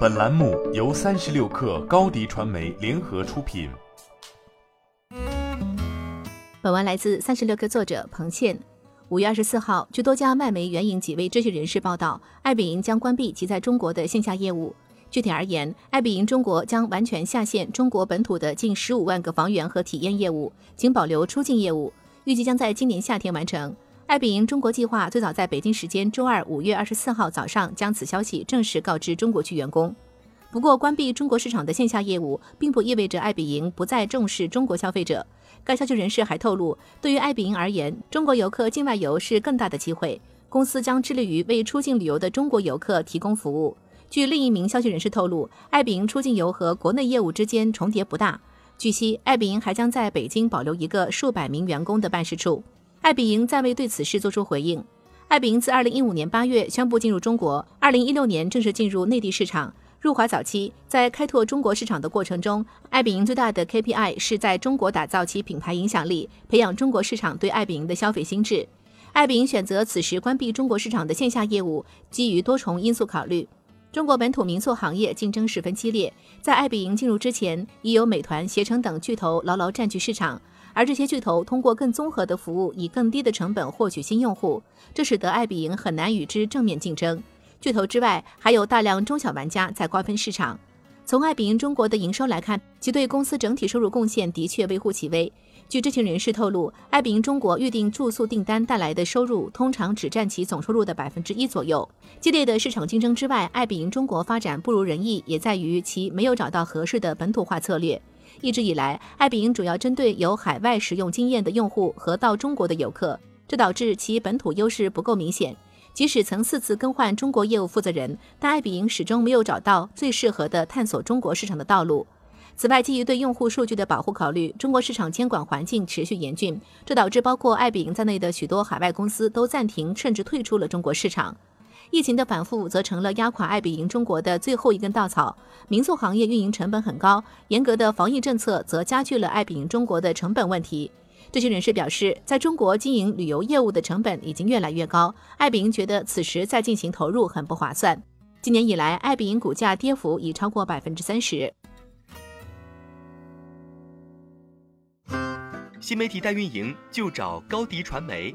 本栏目由三十六氪高低传媒联合出品。本文来自三十六氪作者彭倩。五月二十四号，据多家外媒援引几位知情人士报道，爱彼迎将关闭其在中国的线下业务。具体而言，爱彼迎中国将完全下线中国本土的近十五万个房源和体验业务，仅保留出境业务，预计将在今年夏天完成。爱彼迎中国计划最早在北京时间周二五月二十四号早上将此消息正式告知中国区员工。不过，关闭中国市场的线下业务，并不意味着爱彼迎不再重视中国消费者。该消息人士还透露，对于爱彼迎而言，中国游客境外游是更大的机会。公司将致力于为出境旅游的中国游客提供服务。据另一名消息人士透露，爱彼迎出境游和国内业务之间重叠不大。据悉，爱彼迎还将在北京保留一个数百名员工的办事处。爱彼迎暂未对此事作出回应。爱彼迎自2015年8月宣布进入中国，2016年正式进入内地市场。入华早期，在开拓中国市场的过程中，爱彼迎最大的 KPI 是在中国打造其品牌影响力，培养中国市场对爱彼迎的消费心智。爱彼迎选择此时关闭中国市场的线下业务，基于多重因素考虑。中国本土民宿行业竞争十分激烈，在爱彼迎进入之前，已有美团、携程等巨头牢牢占据市场。而这些巨头通过更综合的服务，以更低的成本获取新用户，这使得爱彼迎很难与之正面竞争。巨头之外，还有大量中小玩家在瓜分市场。从爱彼迎中国的营收来看，其对公司整体收入贡献的确微乎其微。据知情人士透露，爱彼迎中国预定住宿订单带来的收入通常只占其总收入的百分之一左右。激烈的市场竞争之外，爱彼迎中国发展不如人意，也在于其没有找到合适的本土化策略。一直以来，爱彼迎主要针对有海外使用经验的用户和到中国的游客，这导致其本土优势不够明显。即使曾四次更换中国业务负责人，但爱彼迎始终没有找到最适合的探索中国市场的道路。此外，基于对用户数据的保护考虑，中国市场监管环境持续严峻，这导致包括爱彼迎在内的许多海外公司都暂停甚至退出了中国市场。疫情的反复则成了压垮爱彼迎中国的最后一根稻草。民宿行业运营成本很高，严格的防疫政策则加剧了爱彼迎中国的成本问题。这些人士表示，在中国经营旅游业务的成本已经越来越高，爱彼迎觉得此时再进行投入很不划算。今年以来，爱彼迎股价跌幅已超过百分之三十。新媒体代运营就找高迪传媒。